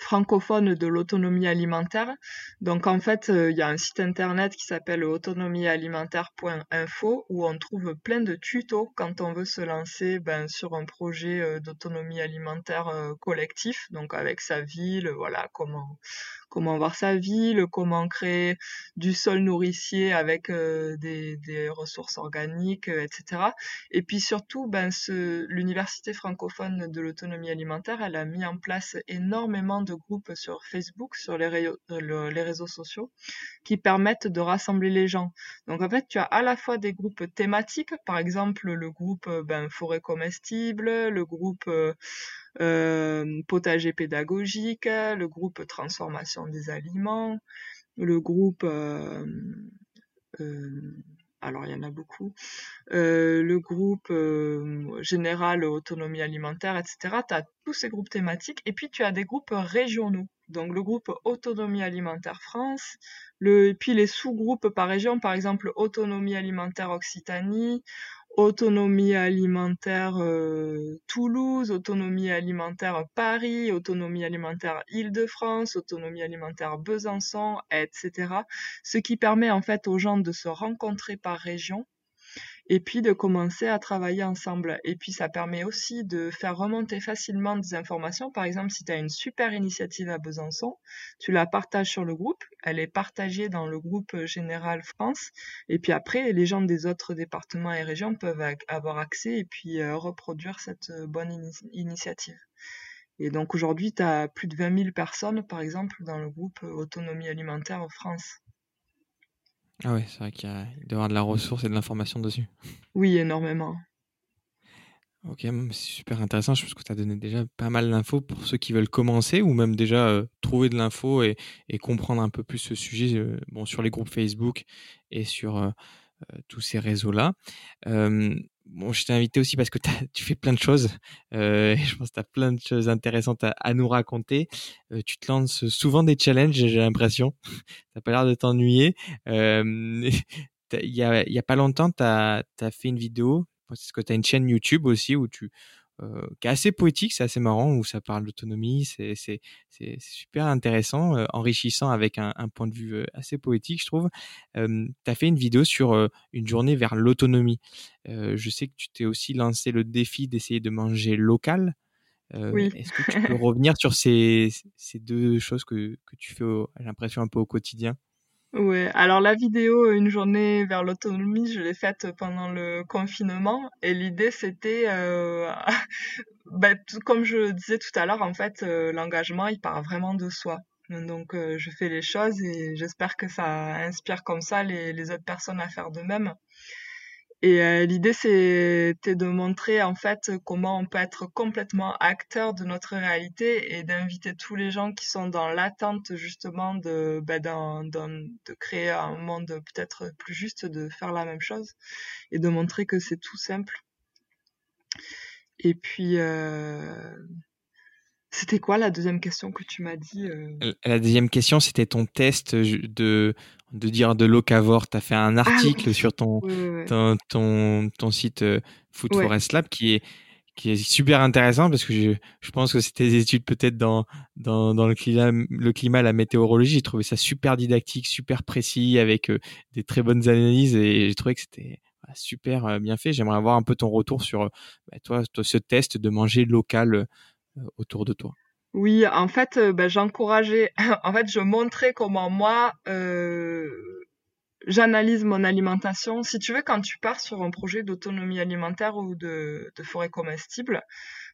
francophone de l'autonomie alimentaire. Donc en fait, il y a un site internet qui s'appelle autonomiealimentaire.info où on trouve plein de tutos quand on veut se lancer ben, sur un projet d'autonomie alimentaire collectif, donc avec sa ville, voilà comment comment voir sa ville, comment créer du sol nourricier avec euh, des, ressources organiques, euh, etc. Et puis surtout, ben, l'université francophone de l'autonomie alimentaire, elle a mis en place énormément de groupes sur Facebook, sur les, euh, les réseaux sociaux, qui permettent de rassembler les gens. Donc en fait, tu as à la fois des groupes thématiques, par exemple le groupe ben, forêt comestible, le groupe euh, potager pédagogique, le groupe transformation des aliments, le groupe euh, euh, alors il y en a beaucoup, le groupe général autonomie alimentaire, etc. Tu as tous ces groupes thématiques et puis tu as des groupes régionaux. Donc le groupe autonomie alimentaire France, le, puis les sous-groupes par région, par exemple autonomie alimentaire Occitanie, autonomie alimentaire euh, Toulouse, autonomie alimentaire Paris, autonomie alimentaire Île-de-France, autonomie alimentaire Besançon, etc. Ce qui permet en fait aux gens de se rencontrer par région et puis de commencer à travailler ensemble. Et puis ça permet aussi de faire remonter facilement des informations. Par exemple, si tu as une super initiative à Besançon, tu la partages sur le groupe, elle est partagée dans le groupe général France, et puis après, les gens des autres départements et régions peuvent avoir accès et puis euh, reproduire cette euh, bonne initiative. Et donc aujourd'hui, tu as plus de 20 000 personnes, par exemple, dans le groupe Autonomie alimentaire France. Ah ouais, c'est vrai qu'il doit y avoir de la ressource et de l'information dessus. Oui, énormément. Ok, c'est super intéressant. Je pense que tu as donné déjà pas mal d'infos pour ceux qui veulent commencer ou même déjà euh, trouver de l'info et, comprendre un peu plus ce sujet euh, bon, sur les groupes Facebook et sur euh, tous ces réseaux-là. Bon, je t'ai invité aussi parce que tu fais plein de choses. Euh, je pense que tu as plein de choses intéressantes à, nous raconter. Euh, tu te lances souvent des challenges, j'ai l'impression. *laughs* tu pas l'air de t'ennuyer. Euh, *laughs* il y, a, y a pas longtemps, tu as, fait une vidéo. Parce que tu as une chaîne YouTube aussi où tu, euh, qui est assez poétique, c'est assez marrant, où ça parle d'autonomie, c'est super intéressant, euh, enrichissant avec un, un, point de vue euh, assez poétique, je trouve. tu as fait une vidéo sur une journée vers l'autonomie. je sais que tu t'es aussi lancé le défi d'essayer de manger local. oui. Est-ce que tu peux *laughs* revenir sur ces, ces deux choses que, que tu fais, j'ai l'impression, un peu au quotidien? Ouais, alors la vidéo Une journée vers l'autonomie, je l'ai faite pendant le confinement et l'idée c'était, euh, *laughs* bah, comme je disais tout à l'heure, en fait, euh, l'engagement il part vraiment de soi. Donc euh, je fais les choses et j'espère que ça inspire comme ça les, les autres personnes à faire de même. Et euh, l'idée, c'était de montrer en fait comment on peut être complètement acteur de notre réalité et d'inviter tous les gens qui sont dans l'attente justement de, ben, de créer un monde peut-être plus juste, de faire la même chose et de montrer que c'est tout simple. Et puis, euh, c'était quoi la deuxième question que tu m'as dit euh? La deuxième question, c'était ton test de de dire de locavore. Tu as fait un ah article sur ton, ton, ton, site euh, Food Forest Lab qui est, qui est super intéressant parce que je, je pense que c'était des études peut-être dans, dans, dans, le, climat, le climat, la météorologie. J'ai trouvé ça super didactique, super précis avec euh, des très bonnes analyses et j'ai trouvé que c'était super euh, bien fait. J'aimerais avoir un peu ton retour sur bah, toi, toi, ce test de manger local autour de toi. Oui, en fait, euh, ben, j'encourageais, *laughs* en fait, je montrais comment moi, euh, j'analyse mon alimentation. Si tu veux, quand tu pars sur un projet d'autonomie alimentaire ou de, forêt comestible,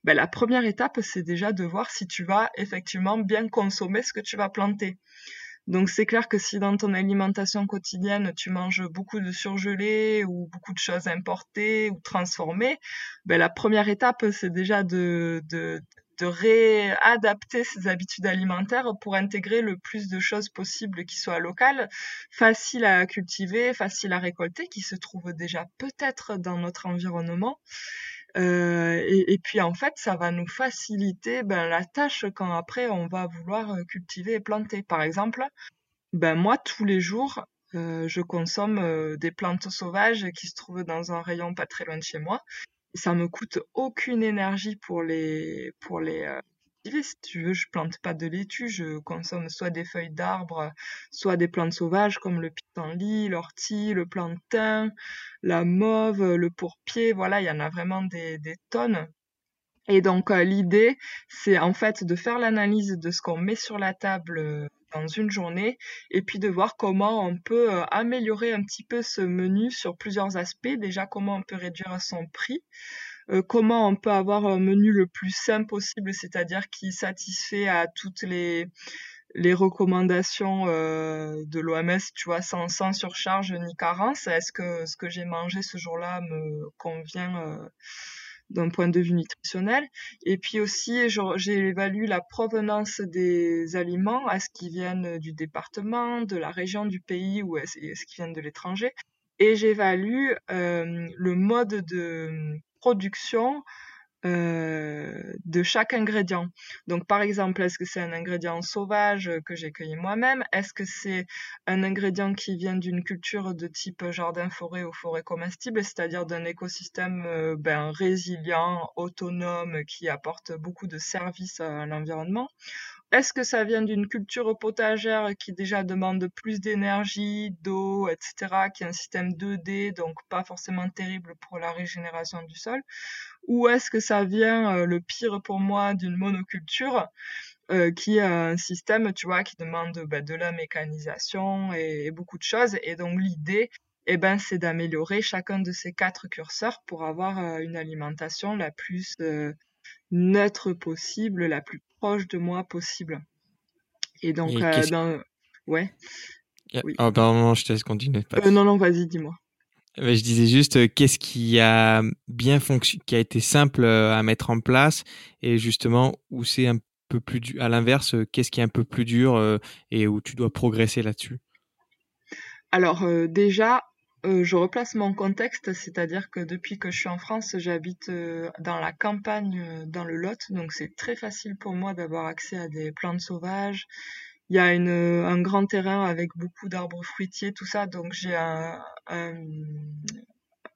ben, la première étape, c'est déjà de voir si tu vas effectivement bien consommer ce que tu vas planter. Donc c'est clair que si dans ton alimentation quotidienne tu manges beaucoup de surgelés ou beaucoup de choses importées ou transformées, ben la première étape c'est déjà de, de réadapter ses habitudes alimentaires pour intégrer le plus de choses possibles qui soient locales, faciles à cultiver, faciles à récolter, qui se trouvent déjà peut-être dans notre environnement. Euh, et, puis en fait, ça va nous faciliter ben, la tâche quand après on va vouloir cultiver et planter. Par exemple, ben moi tous les jours, euh, je consomme euh, des plantes sauvages qui se trouvent dans un rayon pas très loin de chez moi. Ça me coûte aucune énergie pour les pour les euh, si tu veux, je plante pas de laitue, je consomme soit des feuilles d'arbres, soit des plantes sauvages comme le pissenlit, l'ortie, le plantain, la mauve, le pourpier, voilà, il y en a vraiment des, des tonnes. Et donc euh, l'idée, c'est en fait de faire l'analyse de ce qu'on met sur la table euh, dans une journée et puis de voir comment on peut euh, améliorer un petit peu ce menu sur plusieurs aspects. Déjà, comment on peut réduire son prix, comment on peut avoir un menu le plus simple possible, c'est-à-dire qui satisfait à toutes les recommandations de l'OMS, tu vois, sans, surcharge ni carence. Est-ce que ce que j'ai mangé ce jour-là me convient d'un point de vue nutritionnel Et puis aussi, j'évalue la provenance des aliments. Est-ce qu'ils viennent du département, de la région, du pays ou est-ce qu'ils viennent de l'étranger Et j'évalue euh, le mode de production euh, de chaque ingrédient. Donc par exemple, est-ce que c'est un ingrédient sauvage que j'ai cueilli moi-même? Est-ce que c'est un ingrédient qui vient d'une culture de type jardin-forêt ou forêt comestible, c'est-à-dire d'un écosystème euh, ben, résilient, autonome, qui apporte beaucoup de services à l'environnement? Est-ce que ça vient d'une culture potagère qui déjà demande plus d'énergie, d'eau, etc., qui est un système 2D, donc pas forcément terrible pour la régénération du sol? Ou est-ce que ça vient, euh, le pire pour moi, d'une monoculture euh, qui est un système, tu vois, qui demande bah, de la mécanisation et, beaucoup de choses. Et donc l'idée, eh ben, c'est d'améliorer chacun de ces quatre curseurs pour avoir euh, une alimentation la plus neutre possible, la plus proche de moi possible. Et donc, euh, dans... ouais. Oui. Oh, pardon, je te laisse continuer. Non, non, vas-y, dis-moi. Je disais juste, euh, qu'est-ce qui a bien fonctionné, qui a été simple à mettre en place, et justement où c'est un peu plus dur. À l'inverse, qu'est-ce qui est un peu plus dur et où tu dois progresser là-dessus? Alors déjà, euh, je replace mon contexte, c'est-à-dire que depuis que je suis en France, j'habite euh, dans la campagne, euh, dans le Lot, donc c'est très facile pour moi d'avoir accès à des plantes sauvages. Il y a une, un grand terrain avec beaucoup d'arbres fruitiers, tout ça, donc j'ai un,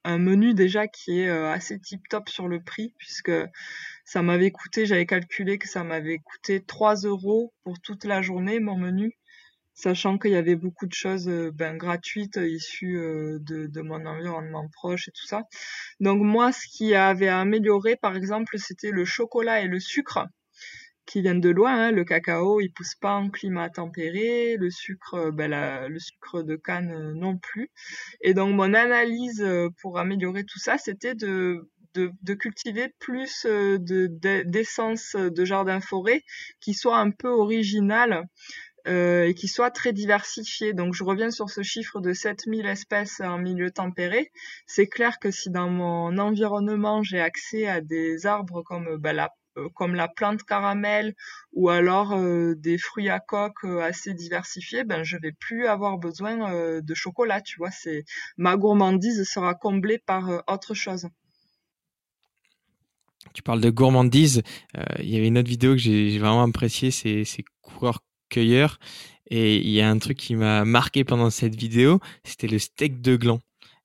menu déjà qui est assez tip-top sur le prix, puisque ça m'avait coûté, j'avais calculé que ça m'avait coûté 3 euros pour toute la journée, mon menu. Sachant qu'il y avait beaucoup de choses euh, ben, gratuites euh, issues euh, de, de, mon environnement proche et tout ça. Donc moi, ce qui avait amélioré, par exemple, c'était le chocolat et le sucre qui viennent de loin. Hein. Le cacao, il pousse pas en climat tempéré. Le sucre, ben, le sucre de canne non plus. Et donc mon analyse pour améliorer tout ça, c'était de cultiver plus d'essence de, jardin-forêt qui soit un peu originale euh, et qui soit très diversifié. Donc je reviens sur ce chiffre de 7000 espèces en milieu tempéré. C'est clair que si dans mon environnement j'ai accès à des arbres comme bah, la euh, comme la plante caramel ou alors euh, des fruits à coque assez diversifiés, ben je vais plus avoir besoin de chocolat, tu vois, c'est ma gourmandise sera comblée par autre chose. Tu parles de gourmandise, il y avait une autre vidéo que j'ai vraiment appréciée, c'est coureurs cueilleur. Et il y a un truc qui m'a marqué pendant cette vidéo, c'était le steak de gland.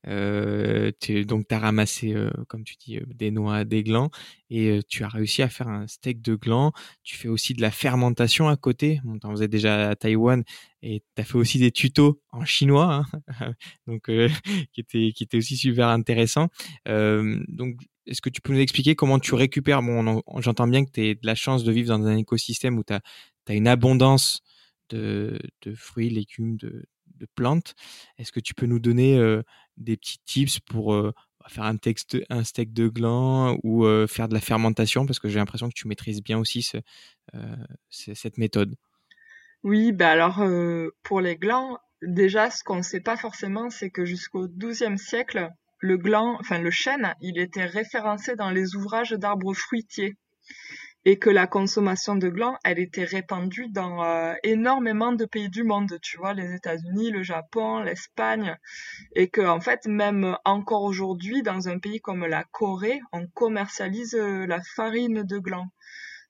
Euh, donc tu as ramassé, euh, comme tu dis, euh, des noix, des glands, et euh, tu as réussi à faire un steak de gland. Tu fais aussi de la fermentation à côté. Bon, tu en déjà à Taïwan, et tu as fait aussi des tutos en chinois, hein *laughs* donc *laughs* qui était qui était aussi super intéressant. donc est-ce que tu peux nous expliquer comment tu récupères? Bon, j'entends bien que tu as de la chance de vivre dans un écosystème où tu as une abondance de, fruits, légumes, de, plantes. Est-ce que tu peux nous donner des petits tips pour bah, faire un steak de gland ou faire de la fermentation? Parce que j'ai l'impression que tu maîtrises bien aussi cette méthode. Oui, bah alors pour les glands, déjà ce qu'on ne sait pas forcément, c'est que jusqu'au XIIe siècle, le gland, enfin le chêne, il était référencé dans les ouvrages d'arbres fruitiers et que la consommation de gland, elle était répandue dans euh, énormément de pays du monde, tu vois, les États-Unis, le Japon, l'Espagne, et que en fait, même encore aujourd'hui, dans un pays comme la Corée, on commercialise euh, la farine de gland.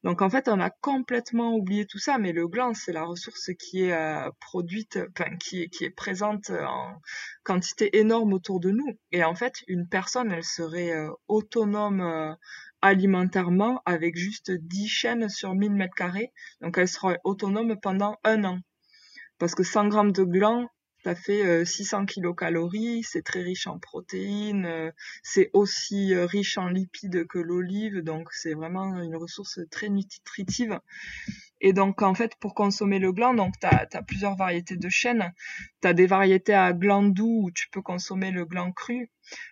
Donc en fait, on a complètement oublié tout ça, mais le gland, c'est la ressource qui est euh, produite, enfin qui est, présente en quantité énorme autour de nous. Et en fait, une personne, elle serait autonome alimentairement avec juste 10 chaînes sur 1000 mètres carrés. Donc elle serait autonome pendant un an. Parce que 100 grammes de gland, ça fait 600 euh, kilocalories, c'est très riche en protéines, euh, c'est aussi euh, riche en lipides que l'olive, donc c'est vraiment une ressource très nutritive. Et donc en fait pour consommer le gland, donc tu as, plusieurs variétés de chêne. Tu as des variétés à gland doux où tu peux consommer le gland cru,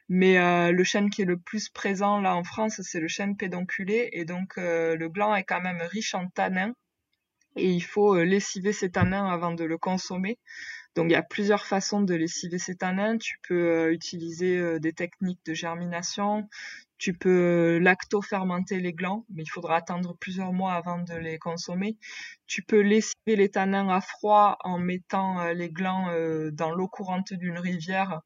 mais le chêne qui est le plus présent là en France, c'est le chêne pédonculé et donc le gland est quand même riche en tanins et il faut lessiver ces tanins avant de le consommer. Donc il y a plusieurs façons de lessiver ces tanins. Tu peux euh, utiliser euh, des techniques de germination, tu peux euh, lacto-fermenter les glands, mais il faudra attendre plusieurs mois avant de les consommer. Tu peux lessiver les tanins à froid en mettant les glands dans l'eau courante d'une rivière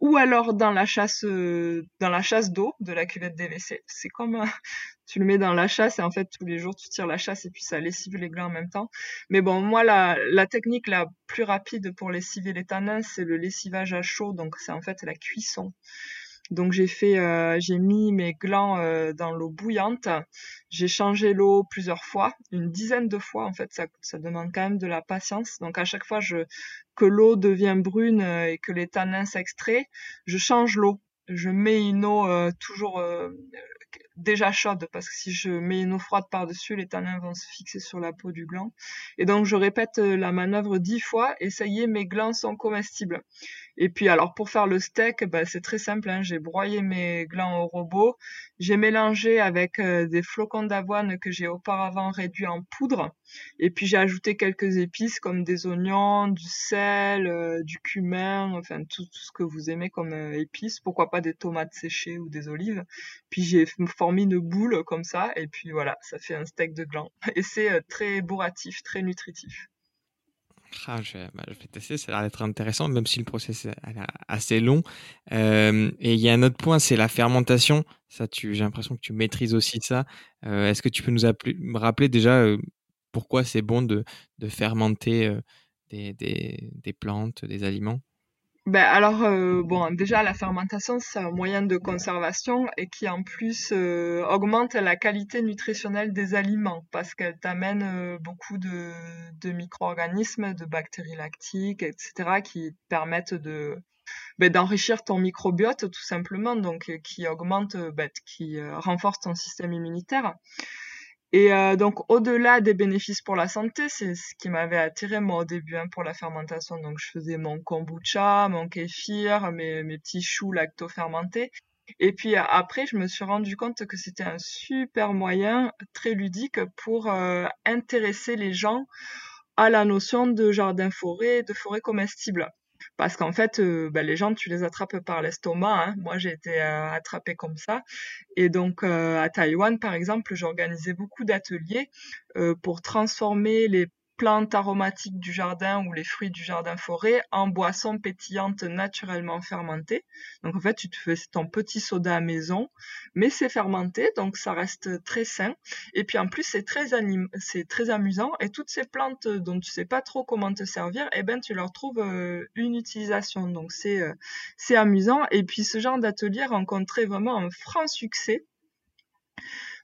ou alors dans la chasse dans la chasse d'eau de la cuvette des WC. C'est comme *laughs* tu le mets dans la chasse et en fait tous les jours tu tires la chasse et puis ça lessive les glands en même temps. Mais bon, moi la, la technique la plus rapide pour lessiver les tanins, c'est le lessivage à chaud, donc c'est en fait la cuisson. Donc j'ai fait, euh, j'ai mis mes glands euh, dans l'eau bouillante. J'ai changé l'eau plusieurs fois, une dizaine de fois en fait. Ça, ça demande quand même de la patience. Donc à chaque fois je, que l'eau devient brune euh, et que les tanins s'extraient, je change l'eau. Je mets une eau toujours déjà chaude parce que si je mets une eau froide par-dessus, les tanins vont se fixer sur la peau du gland. Et donc je répète euh, la manœuvre dix fois et ça y est, mes glands sont comestibles. Et puis alors pour faire le steak, bah, c'est très simple. Hein. J'ai broyé mes glands au robot, j'ai mélangé avec euh, des flocons d'avoine que j'ai auparavant réduits en poudre, et puis j'ai ajouté quelques épices comme des oignons, du sel, euh, du cumin, enfin tout, ce que vous aimez comme euh, épices. Pourquoi pas des tomates séchées ou des olives. Puis j'ai formé une boule comme ça, et puis voilà, ça fait un steak de gland. *laughs* Et c'est très bourratif, très nutritif. Ah, je, vais, bah, je, vais, tester, ça a l'air d'être intéressant, même si le process est assez long. Euh, et il y a un autre point, c'est la fermentation. Ça, j'ai l'impression que tu maîtrises aussi ça. Euh, est-ce que tu peux nous rappeler déjà euh, pourquoi c'est bon de, fermenter des, plantes, des aliments? Ben alors euh, bon déjà la fermentation c'est un moyen de conservation et qui en plus euh, augmente la qualité nutritionnelle des aliments parce qu'elle t'amène euh, beaucoup de, micro-organismes, de bactéries lactiques, etc. qui permettent de ben, d'enrichir ton microbiote tout simplement donc qui augmente ben, qui renforce ton système immunitaire. Et euh, donc, au-delà des bénéfices pour la santé, c'est ce qui m'avait attiré moi au début hein, pour la fermentation. Donc, je faisais mon kombucha, mon kéfir, mes, mes petits choux lacto-fermentés. Et puis après, je me suis rendu compte que c'était un super moyen, très ludique, pour euh, intéresser les gens à la notion de jardin-forêt, de forêt comestible parce qu'en fait, euh, bah, les gens, tu les attrapes par l'estomac. Hein. Moi, j'ai été euh, attrapée comme ça. Et donc, euh, à Taïwan, par exemple, j'organisais beaucoup d'ateliers pour transformer les plantes aromatiques du jardin ou les fruits du jardin forêt en boissons pétillantes naturellement fermentées. Donc en fait, tu te fais ton petit soda à maison, mais c'est fermenté, donc ça reste très sain. Et puis en plus, c'est très c'est très amusant. Et toutes ces plantes dont tu sais pas trop comment te servir, eh ben tu leur trouves euh, une utilisation. Donc c'est euh, c'est amusant. Et puis ce genre d'atelier rencontrait vraiment un franc succès.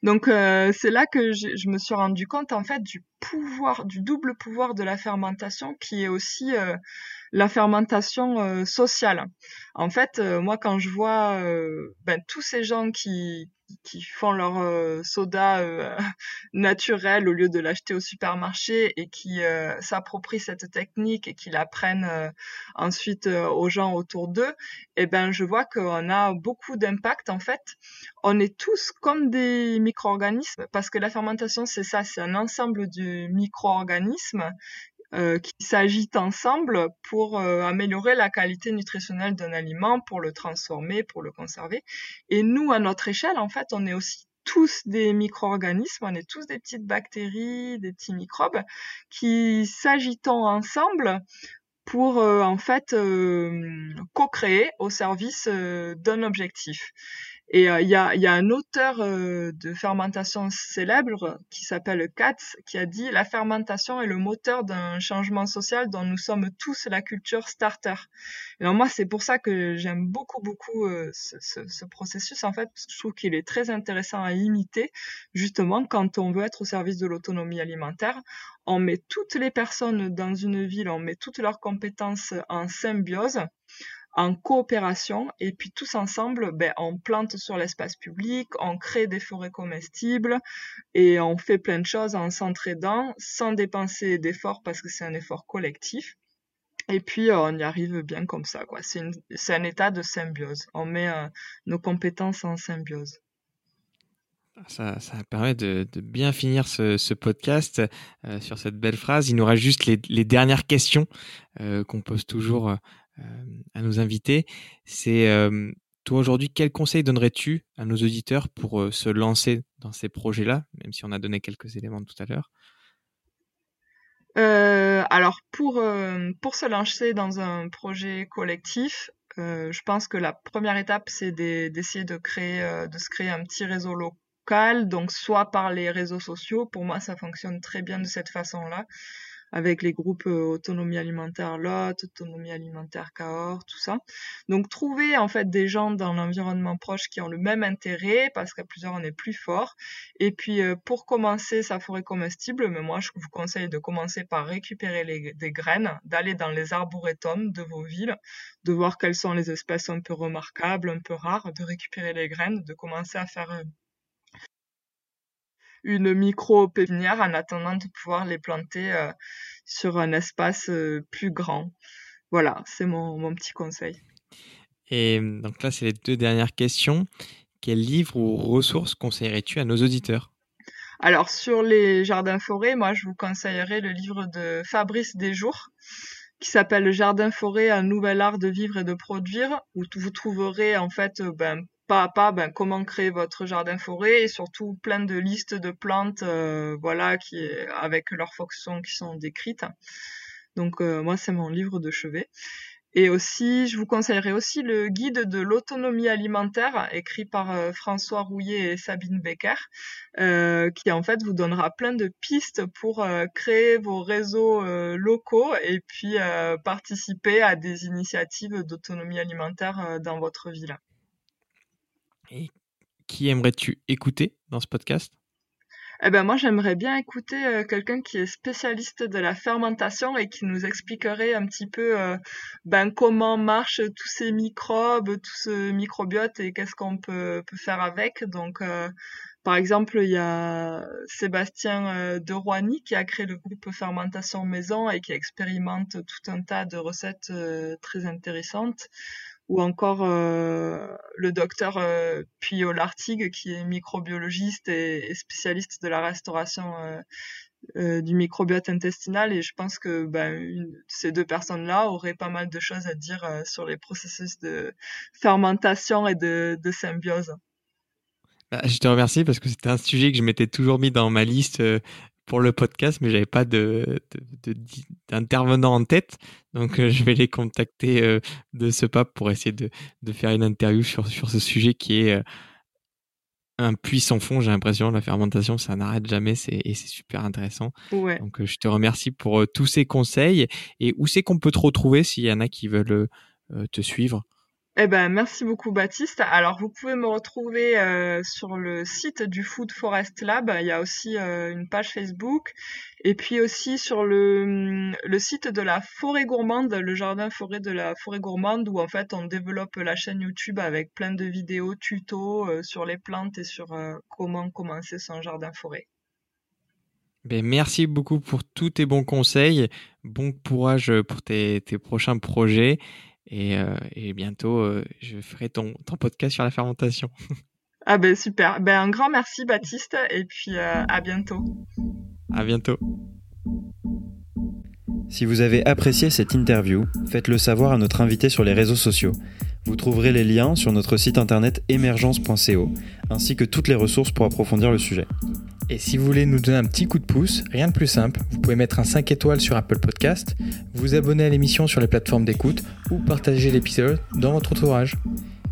Donc euh, c'est là que je me suis rendu compte en fait du pouvoir, du double pouvoir de la fermentation qui est aussi euh, la fermentation euh, sociale. En fait, moi quand je vois ben, tous ces gens qui, qui font leur euh, soda euh, *laughs* naturel au lieu de l'acheter au supermarché et qui euh, s'approprient cette technique et qui l'apprennent ensuite aux gens autour d'eux, eh ben je vois qu'on a beaucoup d'impact en fait. On est tous comme des micro-organismes parce que la fermentation c'est ça, c'est un ensemble de micro-organismes qui s'agitent ensemble pour améliorer la qualité nutritionnelle d'un aliment, pour le transformer, pour le conserver. Et nous, à notre échelle, en fait, on est aussi tous des micro-organismes, on est tous des petites bactéries, des petits microbes qui s'agitent ensemble pour en fait co-créer au service d'un objectif. Et euh, il y, a, y, a, un auteur euh, de fermentation célèbre qui s'appelle Katz qui a dit la fermentation est le moteur d'un changement social dont nous sommes tous la culture starter. Et alors moi c'est pour ça que j'aime beaucoup beaucoup euh, ce, ce, ce, processus en fait je trouve qu'il est très intéressant à imiter justement quand on veut être au service de l'autonomie alimentaire. On met toutes les personnes dans une ville, on met toutes leurs compétences en symbiose en coopération et puis tous ensemble, ben, on plante sur l'espace public, on crée des forêts comestibles et on fait plein de choses en s'entraidant sans dépenser d'efforts parce que c'est un effort collectif. Et puis euh, on y arrive bien comme ça. C'est, un état de symbiose. On met euh, nos compétences en symbiose. Ça, ça permet de, bien finir ce, podcast euh, sur cette belle phrase. Il nous reste juste les dernières questions qu'on pose toujours à nos invités. C'est toi aujourd'hui, quel conseil donnerais-tu à nos auditeurs pour se lancer dans ces projets-là, même si on a donné quelques éléments tout à l'heure? Euh, alors pour pour se lancer dans un projet collectif, euh, je pense que la première étape c'est d'essayer de créer de se créer un petit réseau local, donc soit par les réseaux sociaux. Pour moi, ça fonctionne très bien de cette façon-là avec les groupes euh, autonomie alimentaire LOT, autonomie alimentaire Cahors, tout ça. Donc trouver en fait des gens dans l'environnement proche qui ont le même intérêt parce qu'à plusieurs on est plus fort. Et puis euh, pour commencer sa forêt comestible, mais moi je vous conseille de commencer par récupérer des graines, d'aller dans les arboretums de vos villes, de voir quelles sont les espèces un peu remarquables, un peu rares, de récupérer les graines, de commencer à faire euh, une micro-pépinière en attendant de pouvoir les planter euh, sur un espace euh, plus grand. Voilà, c'est mon, mon, petit conseil. Et donc là, c'est les deux dernières questions. Quel livre ou ressources conseillerais-tu à nos auditeurs? Alors, sur les jardins-forêts, moi, je vous conseillerais le livre de Fabrice Desjours qui s'appelle Jardin-forêt, un nouvel art de vivre et de produire, où vous trouverez en fait ben, pas à pas ben, comment créer votre jardin forêt et surtout plein de listes de plantes euh, voilà qui avec leurs fonctions qui sont décrites donc euh, moi c'est mon livre de chevet et aussi je vous conseillerais aussi le guide de l'autonomie alimentaire écrit par euh, François Rouillet et Sabine Becker qui en fait vous donnera plein de pistes pour créer vos réseaux locaux et puis participer à des initiatives d'autonomie alimentaire dans votre ville. Et qui aimerais-tu écouter dans ce podcast? Eh ben moi j'aimerais bien écouter euh, quelqu'un qui est spécialiste de la fermentation et qui nous expliquerait un petit peu euh, ben comment marchent tous ces microbes, tout ce microbiote et qu'est-ce qu'on peut, peut faire avec. Donc euh, par exemple, il y a Sébastien de Roigny qui a créé le groupe Fermentation Maison et qui expérimente tout un tas de recettes très intéressantes ou encore euh, le docteur euh, Puyol Lartigue qui est microbiologiste et, spécialiste de la restauration euh, du microbiote intestinal et je pense que ben, ces deux personnes-là auraient pas mal de choses à dire sur les processus de fermentation et de, de symbiose. Bah, je te remercie parce que c'était un sujet que je m'étais toujours mis dans ma liste pour le podcast, mais j'avais pas de, d'intervenant en tête. Donc, euh, je vais les contacter euh, de ce pape pour essayer de, de faire une interview sur, sur ce sujet qui est euh, un puits sans fond, j'ai l'impression. La fermentation, ça n'arrête jamais c'est, et c'est super intéressant. Ouais. Donc, je te remercie pour tous ces conseils. Et où c'est qu'on peut te retrouver s'il y en a qui veulent te suivre? Eh ben, merci beaucoup Baptiste. Alors, vous pouvez me retrouver euh, sur le site du Food Forest Lab. Il y a aussi euh, une page Facebook. Et puis aussi sur le, le site de la forêt gourmande, le jardin forêt de la forêt gourmande, où en fait on développe la chaîne YouTube avec plein de vidéos tutos euh, sur les plantes et sur comment commencer son jardin forêt. Ben, merci beaucoup pour tous tes bons conseils. Bon courage pour tes prochains projets. Et, euh, et bientôt, euh, je ferai ton, ton podcast sur la fermentation. *laughs* ah ben super. Ben un grand merci Baptiste et puis euh, à bientôt. À bientôt. Si vous avez apprécié cette interview, faites-le savoir à notre invité sur les réseaux sociaux. Vous trouverez les liens sur notre site internet émergence.co, ainsi que toutes les ressources pour approfondir le sujet. Et si vous voulez nous donner un petit coup de pouce, rien de plus simple, vous pouvez mettre un 5 étoiles sur Apple Podcast, vous abonner à l'émission sur les plateformes d'écoute ou partager l'épisode dans votre entourage.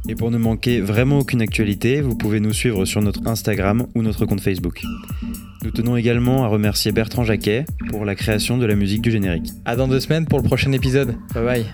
Et pour ne manquer vraiment aucune actualité, vous pouvez nous suivre sur notre Instagram ou notre compte Facebook. Nous tenons également à remercier Bertrand Jacquet pour la création de la musique du générique. À dans deux semaines pour le prochain épisode. Bye bye.